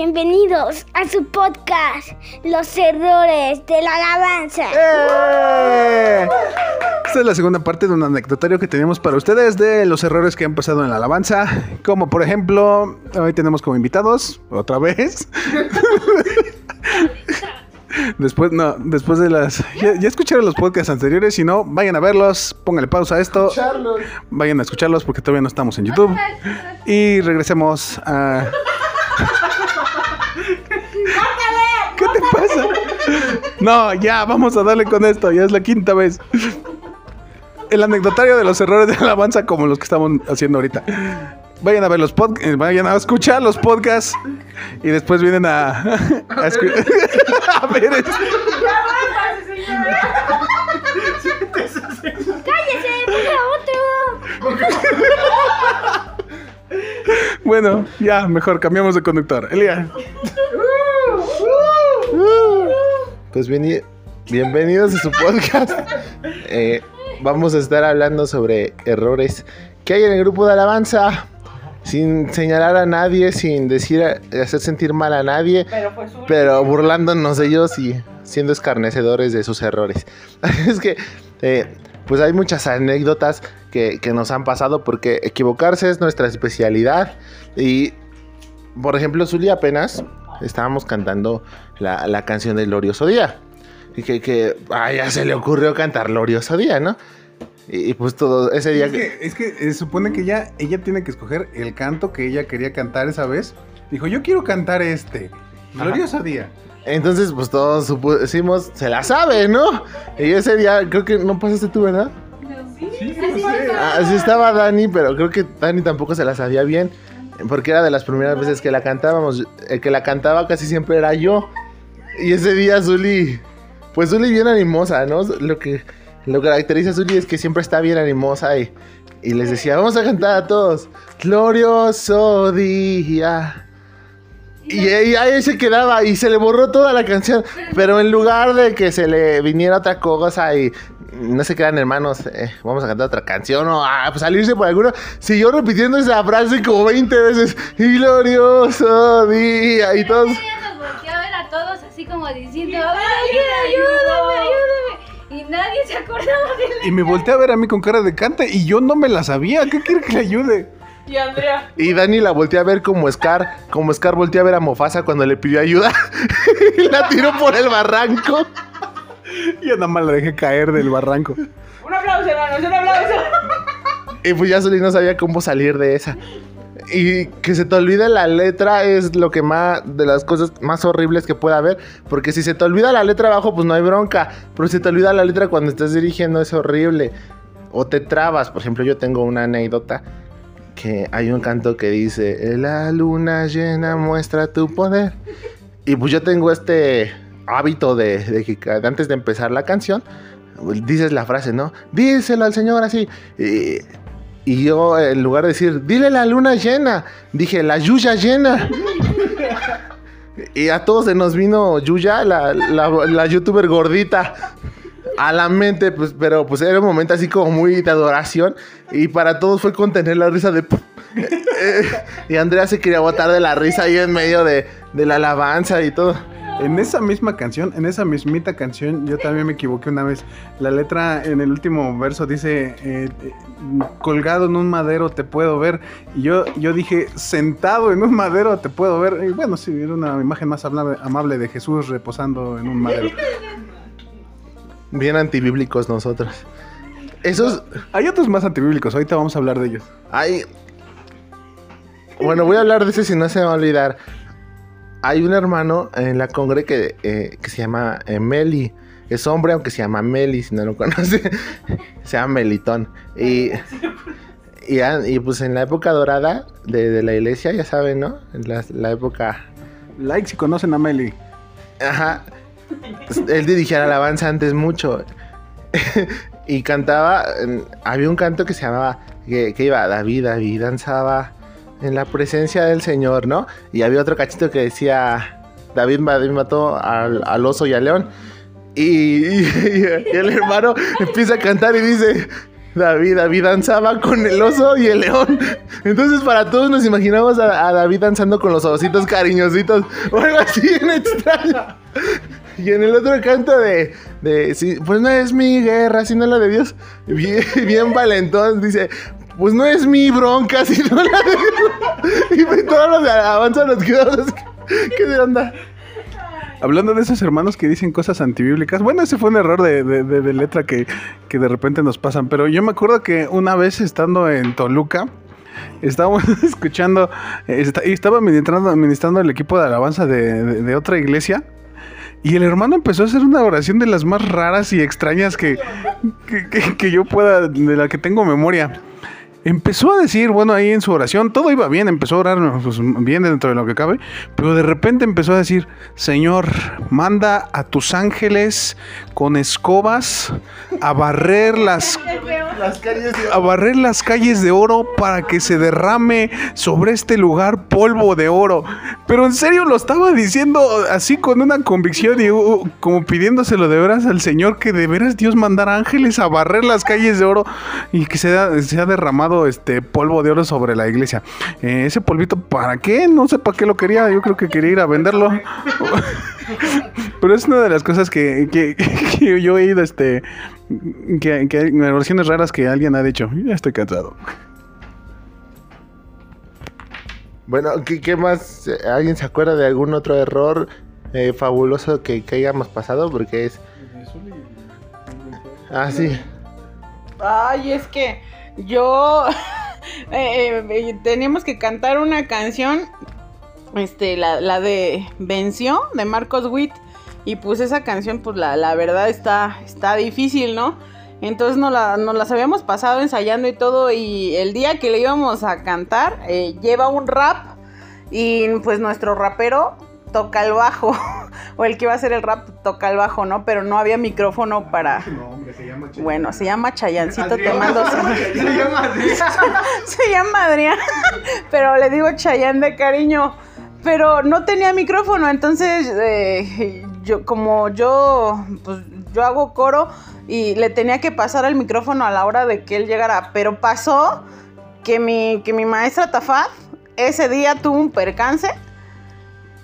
Bienvenidos a su podcast, Los Errores de la Alabanza. ¡Eh! Esta es la segunda parte de un anecdotario que tenemos para ustedes de los errores que han pasado en la alabanza. Como por ejemplo, hoy tenemos como invitados, otra vez. Después, no, después de las. Ya, ya escucharon los podcasts anteriores. Si no, vayan a verlos. Pónganle pausa a esto. Vayan a escucharlos porque todavía no estamos en YouTube. Y regresemos a. ¿Qué te pasa? No, ya, vamos a darle con esto. Ya es la quinta vez. El anecdotario de los errores de alabanza, como los que estamos haciendo ahorita. Vayan a ver los podcasts, vayan a escuchar los podcasts y después vienen a, a, escu- a ver. es- ¡Cállese! ¡Ponga otro! Bueno, ya, mejor cambiamos de conductor. Elia. Pues bienvenidos a su podcast. Eh, vamos a estar hablando sobre errores que hay en el grupo de alabanza. Sin señalar a nadie, sin decir, hacer sentir mal a nadie, pero burlándonos de ellos y siendo escarnecedores de sus errores. es que, eh, pues hay muchas anécdotas que, que nos han pasado porque equivocarse es nuestra especialidad. Y, por ejemplo, Zuli apenas estábamos cantando la, la canción del Glorioso Día. Y que, que ah, ya se le ocurrió cantar Glorioso Día, ¿no? Y, y pues todo ese día... Es que, es que se supone que ella, ella tiene que escoger el canto que ella quería cantar esa vez. Dijo, yo quiero cantar este. Glorioso día. Entonces, pues todos supusimos, se la sabe, ¿no? Y ese día, creo que no pasaste tú, ¿verdad? Sí, no sé. Ah, sí estaba Dani, pero creo que Dani tampoco se la sabía bien. Porque era de las primeras veces que la cantábamos. El que la cantaba casi siempre era yo. Y ese día Zuli, pues Zuli bien animosa, ¿no? Lo que lo caracteriza a Zuli es que siempre está bien animosa y, y les decía, vamos a cantar a todos. Glorioso día. Y ahí, ahí se quedaba y se le borró toda la canción. Pero en lugar de que se le viniera otra cosa y no se quedan hermanos, eh, vamos a cantar otra canción o ah, pues salirse por alguno, siguió repitiendo esa frase como 20 veces. Y glorioso día y todos. A ver a todos así como diciendo, a ver, ayúdame, ayúdame, ayúdame. Y nadie se acordaba de la... Y me volteé a ver a mí con cara de canta y yo no me la sabía. ¿Qué quiere que le ayude? Y Andrea, Y Dani la volteó a ver como Scar, como Scar volteó a ver a Mofasa cuando le pidió ayuda y la tiró por el barranco. Yo nada más la dejé caer del barranco. un aplauso, hermanos, un aplauso. Y pues ya Zuli no sabía cómo salir de esa. Y que se te olvide la letra es lo que más, de las cosas más horribles que pueda haber. Porque si se te olvida la letra abajo, pues no hay bronca. Pero si te olvida la letra cuando estás dirigiendo, es horrible. O te trabas. Por ejemplo, yo tengo una anécdota que hay un canto que dice: La luna llena muestra tu poder. Y pues yo tengo este hábito de, de que antes de empezar la canción, dices la frase, ¿no? Díselo al Señor así. Y, y yo, en lugar de decir, dile la luna llena, dije, la Yuya llena. y a todos se nos vino Yuya, la, la, youtuber gordita, a la mente, pues, pero pues era un momento así como muy de adoración. Y para todos fue contener la risa de... Y Andrea se quería botar de la risa ahí en medio de, de la alabanza y todo. En esa misma canción, en esa mismita canción, yo también me equivoqué una vez. La letra en el último verso dice, eh, eh, colgado en un madero te puedo ver. Y yo, yo dije, sentado en un madero te puedo ver. Y bueno, sí, era una imagen más amable, amable de Jesús reposando en un madero. Bien antibíblicos nosotros. Esos... Hay otros más antibíblicos, ahorita vamos a hablar de ellos. Hay. Bueno, voy a hablar de ese si no se me va a olvidar. Hay un hermano en la congre que, eh, que se llama eh, Meli. Es hombre, aunque se llama Meli, si no lo conoce. se llama Melitón. Y, y, a- y, pues en la época dorada de, de la iglesia, ya saben, ¿no? En la, la época. Like si conocen a Meli. Ajá. Pues, Él dirigía la alabanza antes mucho. y cantaba. Había un canto que se llamaba. Que, que iba David, David danzaba en la presencia del Señor, ¿no? Y había otro cachito que decía. David, mató al, al oso y al león. Y, el hermano empieza a cantar y dice. David, David danzaba con el oso y el león. Entonces para todos nos imaginamos a, David danzando con los ositos cariñositos o algo así bien extraño. Y en el otro canto de, de pues no es mi guerra, sino la de Dios, bien valentón, dice, pues no es mi bronca, sino la de. Y todos los quedamos así, ¿qué de onda? Hablando de esos hermanos que dicen cosas antibíblicas, bueno, ese fue un error de, letra que, de repente nos pasan, pero yo me acuerdo que una vez estando en Toluca, estábamos escuchando, eh, y estaba administrando, el equipo de alabanza de, otra iglesia, y el hermano empezó a hacer una oración de las más raras y extrañas que, que- que yo pueda, de la que tengo memoria. Empezó a decir, bueno, ahí en su oración, todo iba bien, empezó a orar pues, bien dentro de lo que cabe, pero de repente empezó a decir, Señor, manda a tus ángeles con escobas a barrer las Las calles de... a barrer las calles de oro para que se derrame sobre este lugar polvo de oro. Pero en serio lo estaba diciendo así con una convicción y uh, como pidiéndoselo de veras al Señor que de veras Dios mandara ángeles a barrer las calles de oro y que se ha, se ha derramado este polvo de oro sobre la iglesia. Eh, ese polvito, ¿para qué? No sé para qué lo quería. Yo creo que quería ir a venderlo. Pero es una de las cosas que, que- que yo he ido, este, que, que hay oraciones raras que alguien ha dicho. Ya estoy cansado. Bueno, ¿qué, qué más? ¿Alguien se acuerda de algún otro error eh, fabuloso que, que hayamos pasado? Porque es... Ah, sí. Ay, es que yo eh, eh, teníamos que cantar una canción, este, la, de Venció, de Marcos Witt, y pues esa canción, pues la, la verdad está, está difícil, ¿no? Entonces nos, la, las habíamos pasado ensayando y todo, y el día que le íbamos a cantar, eh, lleva un rap, y pues nuestro rapero toca el bajo, o el que iba a hacer el rap toca el bajo, ¿no? Pero no había micrófono para... Bueno, se llama Chayancito, te mando Se llama Adrián, pero le digo Chayán de cariño. Pero no tenía micrófono, entonces eh, yo como yo pues yo hago coro y le tenía que pasar el micrófono a la hora de que él llegara, pero pasó que mi que mi maestra Tafat ese día tuvo un percance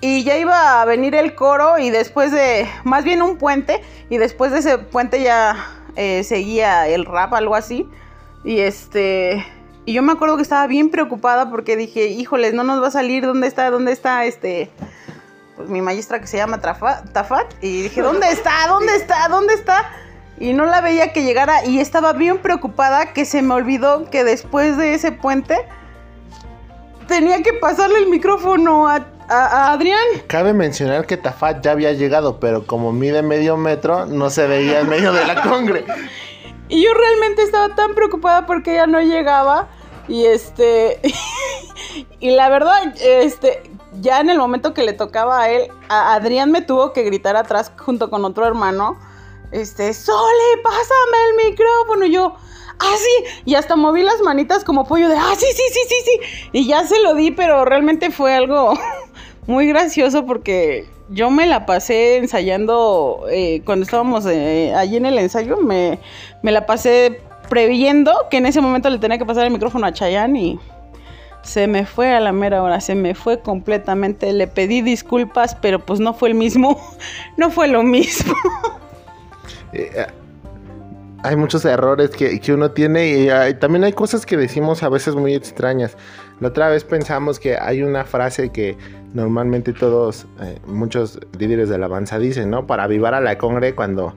y ya iba a venir el coro y después de, más bien un puente, y después de ese puente ya eh, seguía el rap, algo así. Y este, y yo me acuerdo que estaba bien preocupada porque dije, híjoles, no nos va a salir, ¿dónde está? ¿Dónde está este? Pues mi maestra que se llama Tafat. Y dije, ¿dónde está? ¿Dónde está? ¿Dónde está? Y no la veía que llegara y estaba bien preocupada que se me olvidó que después de ese puente tenía que pasarle el micrófono a, a- Adrián. Cabe mencionar que Tafat ya había llegado, pero como mide medio metro, no se veía en medio de la congre. Y yo realmente estaba tan preocupada porque ella no llegaba. Y este. y la verdad, este. Ya en el momento que le tocaba a él, a Adrián me tuvo que gritar atrás junto con otro hermano. Este, Sole, pásame el micrófono. Y yo, ah, sí. Y hasta moví las manitas como pollo de, ah, sí, sí, sí, sí, sí. Y ya se lo di, pero realmente fue algo muy gracioso porque yo me la pasé ensayando eh, cuando estábamos eh, allí en el ensayo. Me, me la pasé previendo que en ese momento le tenía que pasar el micrófono a Chayanne y se me fue a la mera hora, se me fue completamente. Le pedí disculpas, pero pues no fue el mismo, no fue lo mismo. Eh, eh, hay muchos errores que, que uno tiene y también hay cosas que decimos a veces muy extrañas. La otra vez pensamos que hay una frase que normalmente todos, eh, muchos líderes de alabanza dicen, ¿no? Para avivar a la congre cuando,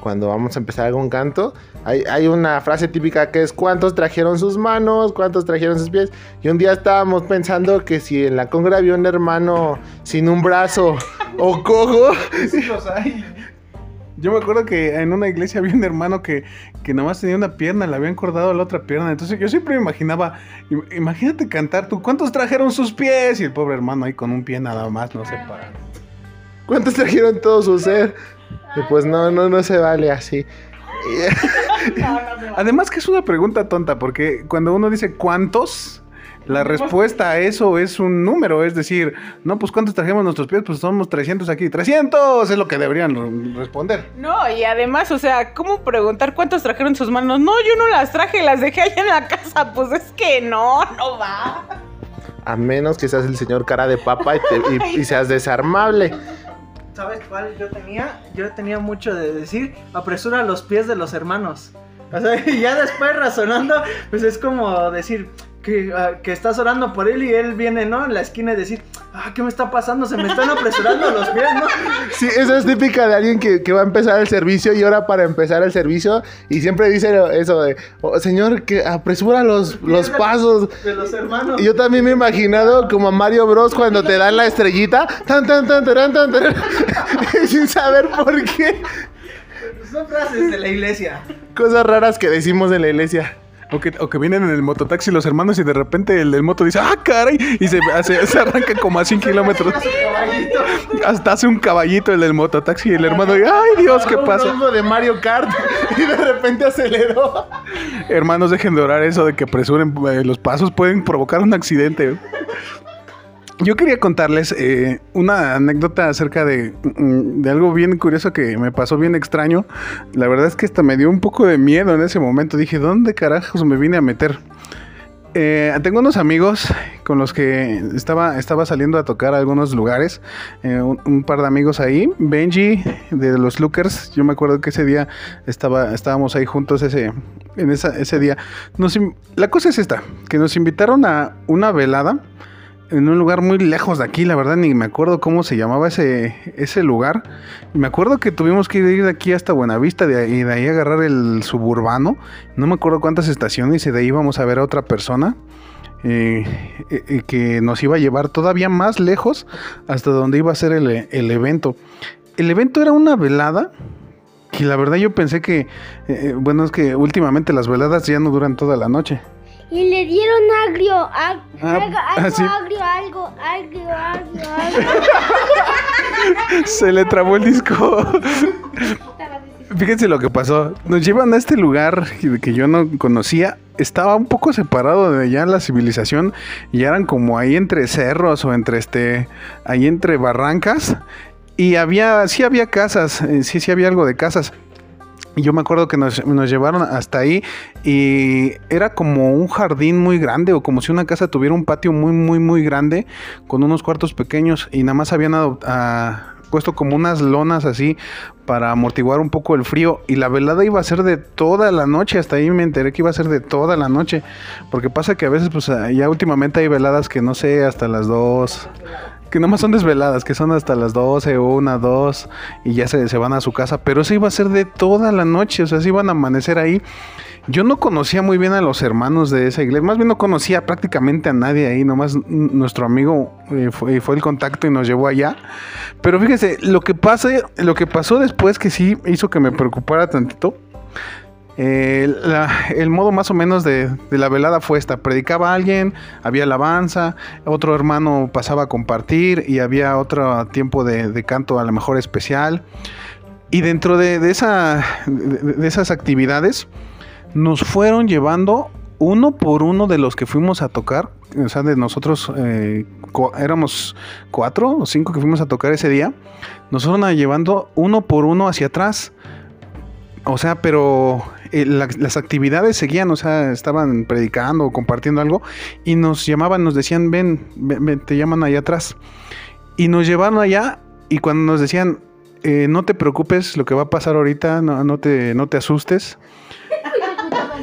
cuando vamos a empezar algún canto. Hay, hay una frase típica que es ¿cuántos trajeron sus manos? ¿Cuántos trajeron sus pies? Y un día estábamos pensando que si en la congre había un hermano sin un brazo o cojo, Sí los hay. Yo me acuerdo que en una iglesia había un hermano que, que nomás tenía una pierna, le habían cortado la otra pierna. Entonces yo siempre me imaginaba, im- imagínate cantar tú, ¿cuántos trajeron sus pies? Y el pobre hermano ahí con un pie nada más, no sé para. ¿Cuántos trajeron todo su ser? Y pues no, no, no se vale así. Además que es una pregunta tonta, porque cuando uno dice cuántos, La respuesta a eso es un número, es decir, no, pues ¿cuántos trajimos nuestros pies? Pues somos 300 aquí. ¡300! Es lo que deberían responder. No, y además, o sea, ¿cómo preguntar cuántos trajeron sus manos? No, yo no las traje, las dejé allá en la casa. Pues es que no, no va. A menos que seas el señor cara de papa y, te- y- y seas desarmable. ¿Sabes cuál yo tenía? Yo tenía mucho de decir, apresura los pies de los hermanos. O sea, y ya después razonando, pues es como decir que, ah, que estás orando por él y él viene, ¿no? En la esquina y decir, ah, ¿qué me está pasando? Se me están apresurando los pies, ¿no? Sí, esa es típica de alguien que, que va a empezar el servicio y ahora para empezar el servicio y siempre dice eso de, "Oh, señor, que apresura los, los pasos. De los hermanos. Y Yo también me he imaginado como a Mario Bros cuando te dan la estrellita, tan tan tan tan tan, tan, sin saber por qué. Son frases de la iglesia. Cosas raras que decimos en la iglesia. O que, o que vienen en el mototaxi los hermanos y de repente el del moto dice, ¡ah, caray! Y se, hace- se arranca como a 100 kilómetros. Hasta hace un caballito el del mototaxi y el hermano dice, ¡ay, Dios, qué pasa! de Mario Kart y de repente aceleró. Hermanos, dejen de orar eso de que apresuren eh, los pasos, pueden provocar un accidente. Yo quería contarles eh, una anécdota acerca de, mm, de algo bien curioso que me pasó bien extraño. La verdad es que hasta me dio un poco de miedo en ese momento. Dije, ¿dónde carajos me vine a meter? Eh, tengo unos amigos con los que estaba, estaba saliendo a tocar a algunos lugares. eh, un, par de amigos ahí. Benji de los Lookers. Yo me acuerdo que ese día estaba, estábamos ahí juntos ese, en esa, ese día. La cosa es esta, que nos invitaron a una velada en un lugar muy lejos de aquí, la verdad ni me acuerdo cómo se llamaba ese, ese lugar. Me acuerdo que tuvimos que ir de aquí hasta Buenavista y de ahí agarrar el suburbano. No me acuerdo cuántas estaciones y de ahí íbamos a ver a otra persona. eh, eh, eh, que nos iba a llevar todavía más lejos hasta donde iba a ser el, el evento. El evento era una velada que la verdad yo pensé que, bueno, es que últimamente las veladas ya no duran toda la noche. Y le dieron agrio, ag- Ah, algo, ah, algo, sí. agrio, algo, agrio, agrio, agrio. Se le trabó el disco. Fíjense lo que pasó. Nos llevan a este lugar que yo no conocía. Estaba un poco separado de allá la civilización y eran como ahí entre cerros o entre este, ahí entre barrancas. Y había, sí había casas, sí, sí había algo de casas. Yo me acuerdo que nos, llevaron hasta ahí y era como un jardín muy grande o como si una casa tuviera un patio muy, muy, muy grande con unos cuartos pequeños y nada más habían ah, puesto como unas lonas así para amortiguar un poco el frío y la velada iba a ser de toda la noche, hasta ahí me enteré que iba a ser de toda la noche, porque pasa que a veces pues ah, ya últimamente hay veladas que no sé, hasta las 2, que nomás son desveladas, que son hasta las 12, 1, 2 y ya se, se van a su casa, pero eso iba a ser de toda la noche, o sea, se iban a amanecer ahí. Yo no conocía muy bien a los hermanos de esa iglesia, más bien no conocía prácticamente a nadie ahí, nomás nuestro amigo eh, fue, fue el contacto y nos llevó allá. Pero fíjese, lo que, pasa, lo que pasó después que sí hizo que me preocupara tantito, eh, el modo más o menos de, la velada fue esta. Predicaba alguien, había alabanza, otro hermano pasaba a compartir y había otro tiempo de, canto a lo mejor especial. Y dentro de, de esa, de, de esas actividades nos fueron llevando uno por uno de los que fuimos a tocar. O sea, de nosotros eh, éramos cuatro o cinco que fuimos a tocar ese día. Nos fueron a llevando uno por uno hacia atrás. O sea, pero eh, la- las actividades seguían, o sea, estaban predicando o compartiendo algo y nos llamaban, nos decían, ven, ven, ven, te llaman allá atrás. Y nos llevaron allá y cuando nos decían, eh, no te preocupes lo que va a pasar ahorita, no, no, te, no te asustes.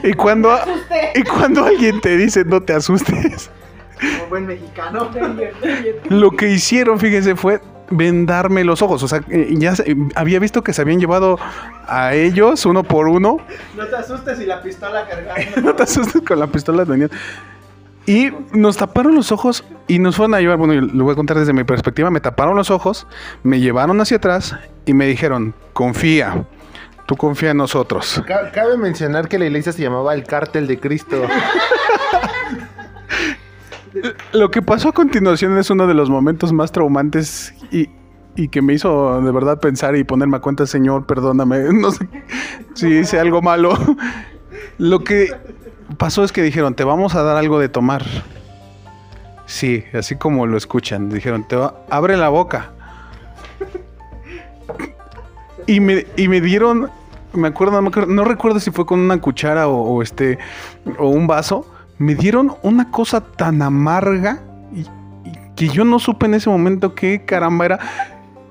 Y cuando, y cuando alguien te dice no te asustes, Como buen mexicano. lo que hicieron, fíjense, fue vendarme los ojos. O sea, eh, ya había visto que se habían llevado a ellos uno por uno. No te asustes y la pistola cargando. no te asustes con la pistola venían. Y nos taparon los ojos y nos fueron a llevar. Bueno, yo lo voy a contar desde mi perspectiva. Me taparon los ojos, me llevaron hacia atrás y me dijeron: Confía, tú confía en nosotros. Ca- Cabe mencionar que la iglesia se llamaba el Cártel de Cristo. Lo que pasó a continuación es uno de los momentos más traumantes y, y que me hizo de verdad pensar y ponerme a cuenta, Señor, perdóname, no sé si hice algo malo. Lo que pasó es que dijeron, te vamos a dar algo de tomar. Sí, así como lo escuchan. Dijeron, te abre la boca. Y me, y me dieron, me acuerdo, no, recuerdo si fue con una cuchara o este, o un vaso. Me dieron una cosa tan amarga y, y que yo no supe en ese momento qué caramba era.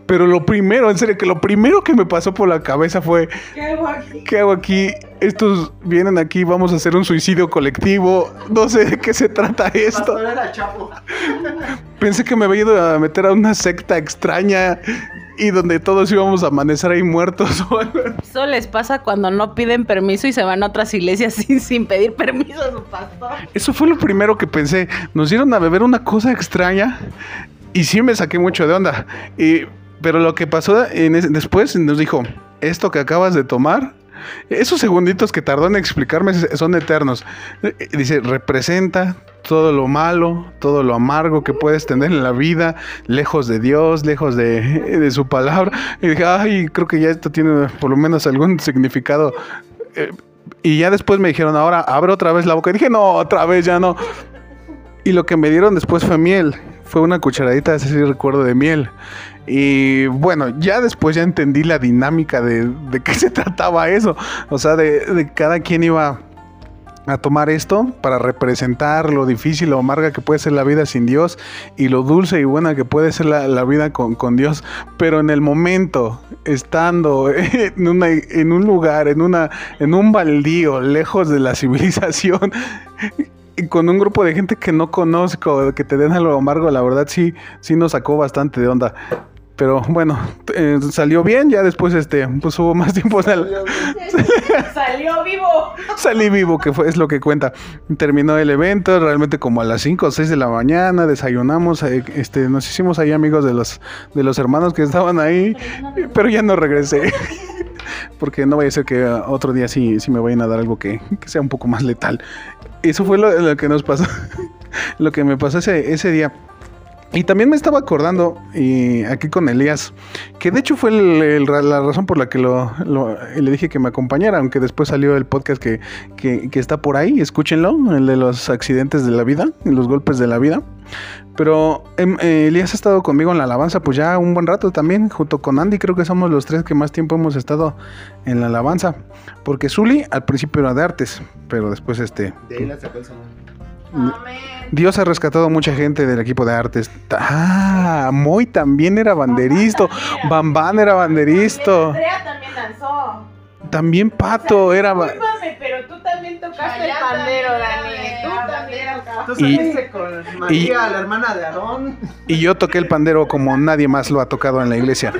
Pero lo primero, en serio, que lo primero que me pasó por la cabeza fue, ¿Qué hago aquí? ¿qué hago aquí? Estos vienen aquí, vamos a hacer un suicidio colectivo. No sé de qué se trata esto. Pastor era Chapo. Pensé que me había ido a meter a una secta extraña y donde todos íbamos a amanecer ahí muertos. Eso les pasa cuando no piden permiso y se van a otras iglesias sin, sin pedir permiso a su pastor. Eso fue lo primero que pensé. Nos dieron a beber una cosa extraña y sí me saqué mucho de onda. Y, pero lo que pasó en después nos dijo, esto que acabas de tomar, esos segunditos que tardó en explicarme son eternos. Dice, representa todo lo malo, todo lo amargo que puedes tener en la vida, lejos de Dios, lejos de, su palabra. Y dije, ay, creo que ya esto tiene por lo menos algún significado. Eh, y ya después me dijeron, ahora abre otra vez la boca. Y dije, no, otra vez ya no. Y lo que me dieron después fue miel. Fue una cucharadita, así sí recuerdo, de miel. Y bueno, ya después ya entendí la dinámica de, de qué se trataba eso. O sea, de, de cada quien iba a tomar esto para representar lo difícil o amarga que puede ser la vida sin Dios y lo dulce y buena que puede ser la, la vida con, con Dios. Pero en el momento, estando en, una, en un lugar, en, una, en un baldío, lejos de la civilización, y con un grupo de gente que no conozco, que te den algo amargo, la verdad sí, sí nos sacó bastante de onda. Pero bueno, eh, salió bien, ya después este, pues hubo más tiempo Salió vivo. salí vivo, que fue, es lo que cuenta. Terminó el evento, realmente como a las 5 o 6 de la mañana, desayunamos, eh, este, nos hicimos ahí amigos de los, de los hermanos que estaban ahí, pero ya no regresé. Porque no vaya a ser que uh, otro día sí, sí me vayan a dar algo que, que sea un poco más letal. Eso fue lo, lo que nos pasó, lo que me pasó ese, ese día. Y también me estaba acordando, y aquí con Elías, que de hecho fue el- la razón por la que lo, le dije que me acompañara, aunque después salió el podcast que, que- está por ahí, escúchenlo, el de los accidentes de la vida, los golpes de la vida. Pero em, eh, Elías ha estado conmigo en la alabanza pues ya un buen rato también, junto con Andy, creo que somos los tres que más tiempo hemos estado en la alabanza. Porque Zully al principio era de artes, pero después este... De ahí la sacó. Amén. Dios ha rescatado mucha gente del equipo de artes. Ah, Moy también era banderista. Bambán era banderisto. Andrea también danzó. También Pato era. ba- Discúlpame, pero tú también tocaste el pandero, Dani. Tú también tocaste. Tú Y- saliste con María, la hermana de Aarón. Y yo toqué el pandero como nadie más lo ha tocado en la iglesia.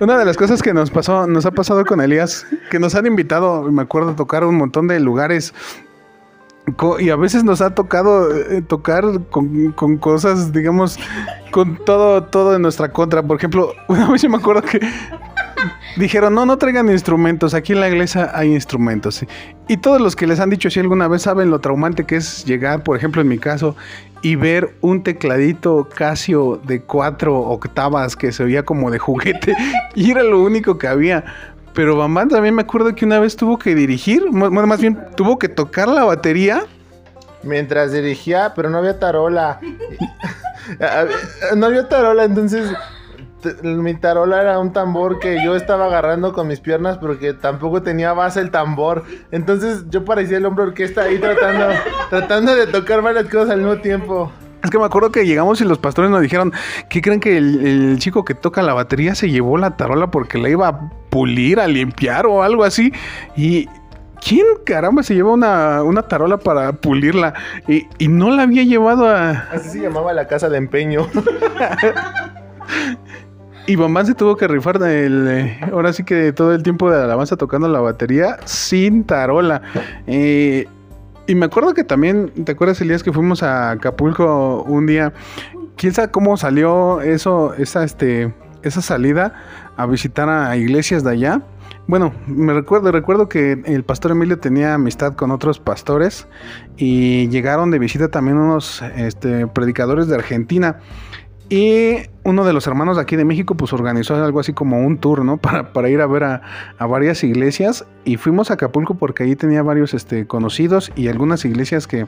Una de las cosas que nos pasó, nos ha pasado con Elías, que nos han invitado, me acuerdo, a tocar un montón de lugares. Y a veces nos ha tocado eh, tocar con, con cosas, digamos, con todo, todo en nuestra contra. Por ejemplo, una vez yo me acuerdo que dijeron, no, no traigan instrumentos, aquí en la iglesia hay instrumentos. Y todos los que les han dicho si alguna vez saben lo traumante que es llegar, por ejemplo, en mi caso, y ver un tecladito Casio de cuatro octavas que se oía como de juguete, y era lo único que había. Pero Bambán también me acuerdo que una vez tuvo que dirigir, bueno, más bien tuvo que tocar la batería. Mientras dirigía, pero no había tarola. no había tarola, entonces mi tarola era un tambor que yo estaba agarrando con mis piernas porque tampoco tenía base el tambor. Entonces yo parecía el hombre orquesta ahí tratando, tratando de tocar varias cosas al mismo tiempo. Es que me acuerdo que llegamos y los pastores nos dijeron, ¿qué creen que el, el chico que toca la batería se llevó la tarola porque la iba a pulir, a limpiar o algo así? Y ¿quién caramba se lleva una, una tarola para pulirla? Y, y no la había llevado a... Así se llamaba la casa de empeño. Y Bambán se tuvo que rifar del, eh, ahora sí que todo el tiempo de alabanza tocando la batería sin tarola. Eh, y me acuerdo que también, ¿te acuerdas Elías que fuimos a Acapulco un día? ¿Quién sabe cómo salió eso, esa, este, esa salida a visitar a iglesias de allá? Bueno, me recuerdo, recuerdo que el pastor Emilio tenía amistad con otros pastores y llegaron de visita también unos este, predicadores de Argentina. Y uno de los hermanos de aquí de México pues organizó algo así como un tour, ¿no? Para, ir a ver a, varias iglesias. Y fuimos a Acapulco porque ahí tenía varios este, conocidos y algunas iglesias que,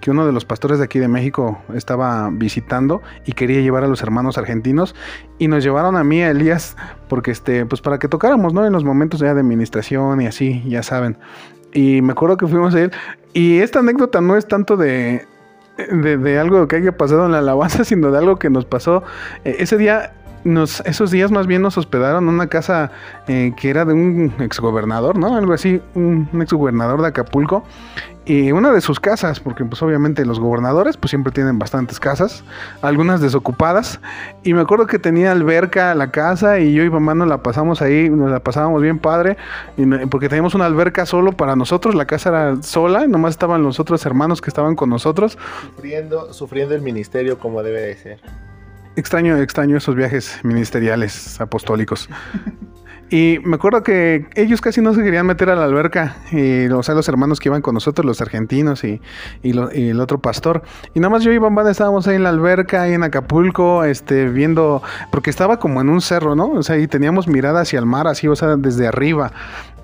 que uno de los pastores de aquí de México estaba visitando y quería llevar a los hermanos argentinos. Y nos llevaron a mí, a Elías, porque este, pues para que tocáramos, ¿no? En los momentos de administración y así, ya saben. Y me acuerdo que fuimos a él. Y esta anécdota no es tanto de, de, algo que haya pasado en la alabanza, sino de algo que nos pasó. Eh, ese día, nos, esos días más bien nos hospedaron en una casa eh, que era de un exgobernador, ¿no? Algo así, un, un exgobernador de Acapulco. Y una de sus casas, porque pues obviamente los gobernadores pues siempre tienen bastantes casas, algunas desocupadas. Y me acuerdo que tenía alberca la casa y yo y mamá nos la pasamos ahí, nos la pasábamos bien padre, y porque teníamos una alberca solo para nosotros, la casa era sola, y nomás estaban los otros hermanos que estaban con nosotros. Sufriendo, sufriendo el ministerio como debe de ser. Extraño, extraño esos viajes ministeriales apostólicos. Y me acuerdo que ellos casi no se querían meter a la alberca, y, o sea, los hermanos que iban con nosotros, los argentinos y, el otro pastor. Y nada más yo y Bambán estábamos ahí en la alberca, ahí en Acapulco, este, viendo, porque estaba como en un cerro, ¿no? O sea, y teníamos mirada hacia el mar, así, o sea, desde arriba.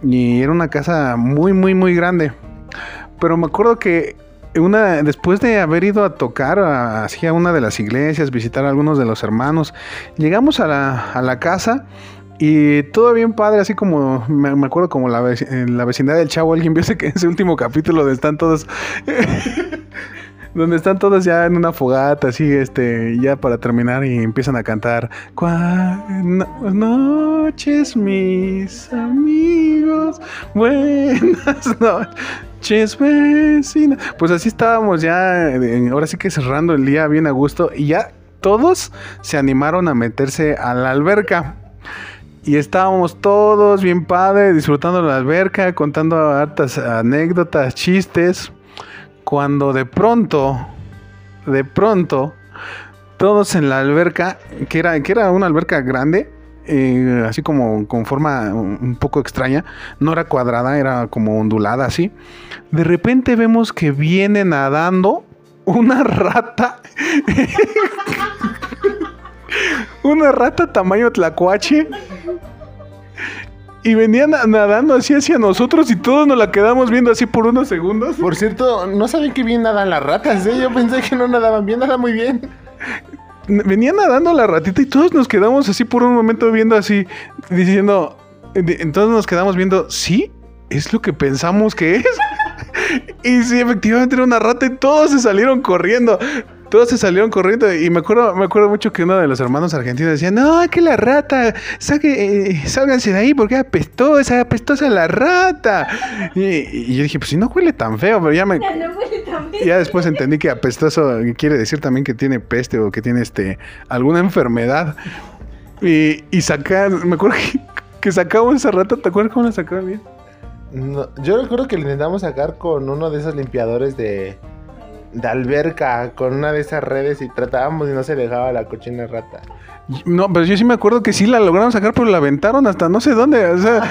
Y era una casa muy, muy, muy grande. Pero me acuerdo que una, después de haber ido a tocar hacia una de las iglesias, visitar a algunos de los hermanos, llegamos a la, a la casa y todo bien padre, así como me, acuerdo como la, vec- en la vecindad del chavo, alguien vio ese, ese último capítulo donde están todos... Donde están todos ya en una fogata, así, este, ya para terminar y empiezan a cantar. Buenas noches, mis amigos. Buenas noches, vecina. Pues así estábamos ya, eh, ahora sí que cerrando el día bien a gusto. Y ya todos se animaron a meterse a la alberca. Y estábamos todos bien padre, disfrutando la alberca, contando hartas anécdotas, chistes. Cuando de pronto, de pronto, todos en la alberca, que era, que era una alberca grande, eh, así como con forma un poco extraña, no era cuadrada, era como ondulada así. De repente vemos que viene nadando una rata. una rata tamaño tlacuache. Y venía na- nadando así hacia nosotros y todos nos la quedamos viendo así por unos segundos. Por cierto, no saben qué bien nadan las ratas, ¿eh? Yo pensé que no nadaban bien, nada muy bien. venía nadando la ratita y todos nos quedamos así por un momento viendo así, diciendo, entonces nos quedamos viendo, sí, es lo que pensamos que es. y sí, efectivamente era una rata y todos se salieron corriendo. Todos se salieron corriendo y me acuerdo, me acuerdo mucho que uno de los hermanos argentinos decía, no, que la rata, saque, eh, sálganse de ahí porque apestosa, apestosa la rata. Y, y yo dije, pues si no huele tan feo, pero ya me, Ya no huele tan bien. ya después entendí que apestoso quiere decir también que tiene peste o que tiene este alguna enfermedad. Y, y sacar, me acuerdo que, que sacamos esa rata, ¿te acuerdas cómo la sacaban bien? No, yo recuerdo que lo intentamos sacar con uno de esos limpiadores de, de alberca, con una de esas redes y tratábamos y no se dejaba la cochina rata. No, pero yo sí me acuerdo que sí la lograron sacar, pero la aventaron hasta no sé dónde. O sea,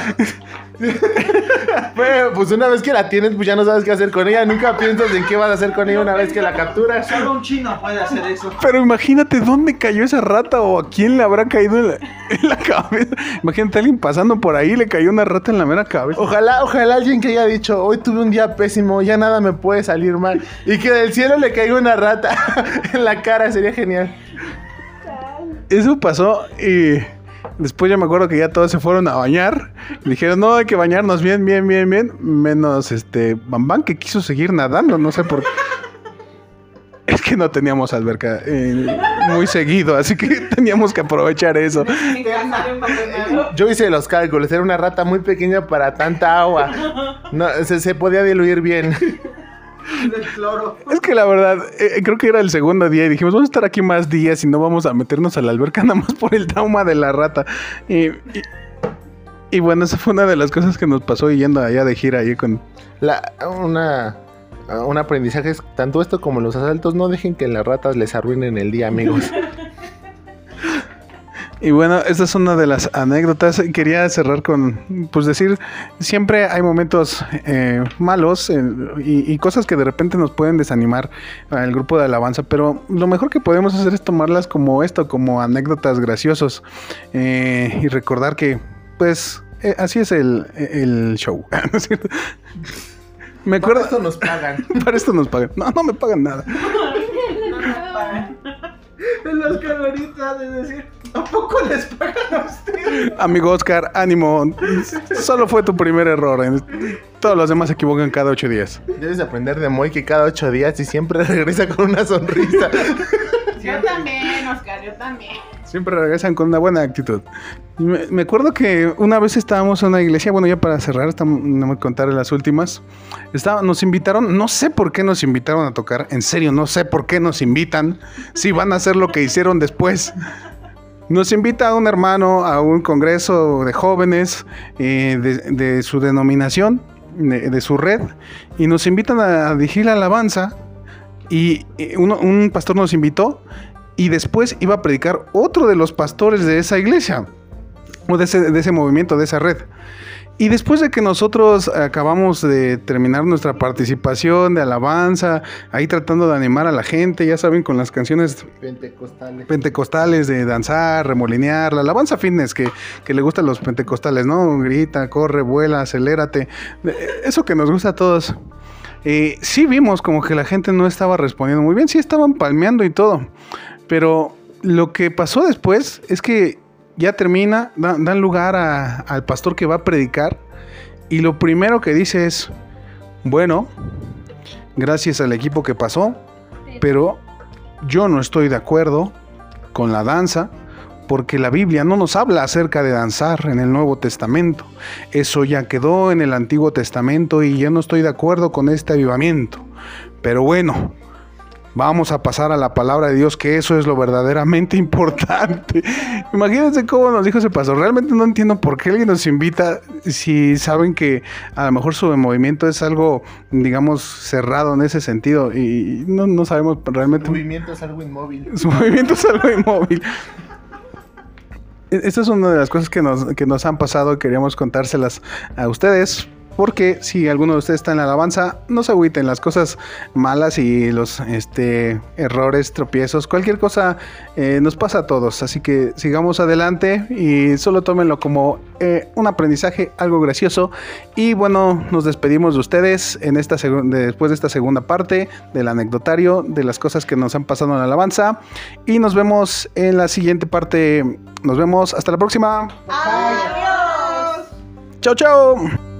Bueno, pues una vez que la tienes, pues ya no sabes qué hacer con ella. Nunca piensas en qué vas a hacer con ella una vez que la capturas. Solo un chino puede hacer eso. pero imagínate dónde cayó esa rata o a quién le habrá caído en la, en la cabeza. Imagínate a alguien pasando por ahí y le cayó una rata en la mera cabeza. Ojalá, ojalá alguien que haya dicho, hoy tuve un día pésimo, ya nada me puede salir mal. Y que del cielo le caiga una rata en la cara, sería genial. Eso pasó y después yo me acuerdo que ya todos se fueron a bañar. Y dijeron, no, hay que bañarnos bien, bien, bien, bien. Menos este Bambán que quiso seguir nadando, no sé por qué. Es que no teníamos alberca eh, muy seguido, así que teníamos que aprovechar eso. Yo hice los cálculos, era una rata muy pequeña para tanta agua. No, se, se podía diluir bien. Del cloro. Es que la verdad, eh, creo que era el segundo día y dijimos, vamos a estar aquí más días y no vamos a meternos a la alberca nada más por el trauma de la rata. Y, y, y bueno, esa fue una de las cosas que nos pasó yendo allá de gira ahí con, La, una, un aprendizaje es tanto esto como los asaltos. No dejen que las ratas les arruinen el día, amigos. Y bueno, esta es una de las anécdotas. Quería cerrar con, pues decir, siempre hay momentos eh, malos eh, y, y cosas que de repente nos pueden desanimar al grupo de alabanza, pero lo mejor que podemos hacer es tomarlas como esto, como anécdotas graciosos eh, y recordar que, pues, eh, así es el, el show. ¿no es cierto? Me Para acuerdo. esto nos pagan. Para esto nos pagan. No, no me pagan nada. En las caloritas de decir, ¿a poco les pagan a ustedes? Amigo Oscar, ánimo. Solo fue tu primer error. ¿eh? Todos los demás se equivocan cada ocho días. Debes aprender de Moy que cada ocho días y siempre regresa con una sonrisa. Yo también, Oscar, yo también. Siempre regresan con una buena actitud. Me acuerdo que una vez estábamos en una iglesia, bueno, ya para cerrar, estamos, no me contaré las últimas. Estaba, nos invitaron, no sé por qué nos invitaron a tocar, en serio, no sé por qué nos invitan, si van a hacer lo que hicieron después. Nos invita a un hermano a un congreso de jóvenes eh, de, su denominación, de, su red, y nos invitan a dirigir la alabanza. Y eh, un pastor nos invitó y después iba a predicar otro de los pastores de esa iglesia, o de ese movimiento, de esa red. Y después de que nosotros acabamos de terminar nuestra participación de alabanza, ahí tratando de animar a la gente, ya saben, con las canciones Pentecostales. pentecostales de danzar, remolinear, la alabanza fitness que, que le gusta a los pentecostales, ¿no? Grita, corre, vuela, acelérate. Eh, Eso que nos gusta a todos. Eh, sí vimos como que la gente no estaba respondiendo muy bien, sí estaban palmeando y todo. Pero lo que pasó después es que ya termina, da- dan lugar a- al pastor que va a predicar y lo primero que dice es, bueno, gracias al equipo que pasó, pero yo no estoy de acuerdo con la danza porque la Biblia no nos habla acerca de danzar en el Nuevo Testamento. Eso ya quedó en el Antiguo Testamento y yo no estoy de acuerdo con este avivamiento. Pero bueno, vamos a pasar a la palabra de Dios, que eso es lo verdaderamente importante. Imagínense cómo nos dijo ese pastor. Realmente no entiendo por qué alguien nos invita si saben que a lo mejor su movimiento es algo, digamos, cerrado en ese sentido y no, no sabemos realmente El movimiento es algo inmóvil. su movimiento es algo inmóvil. E- Esta es una de las cosas que nos, que nos han pasado y queríamos contárselas a ustedes. Porque si alguno de ustedes está en la alabanza, no se agüiten las cosas malas y los este, errores, tropiezos, cualquier cosa eh, nos pasa a todos. Así que sigamos adelante y solo tómenlo como eh, un aprendizaje, algo gracioso. Y bueno, nos despedimos de ustedes en esta después de esta segunda parte del anecdotario de las cosas que nos han pasado en la alabanza. Y nos vemos en la siguiente parte. Nos vemos hasta la próxima. Adiós. Chao, chao.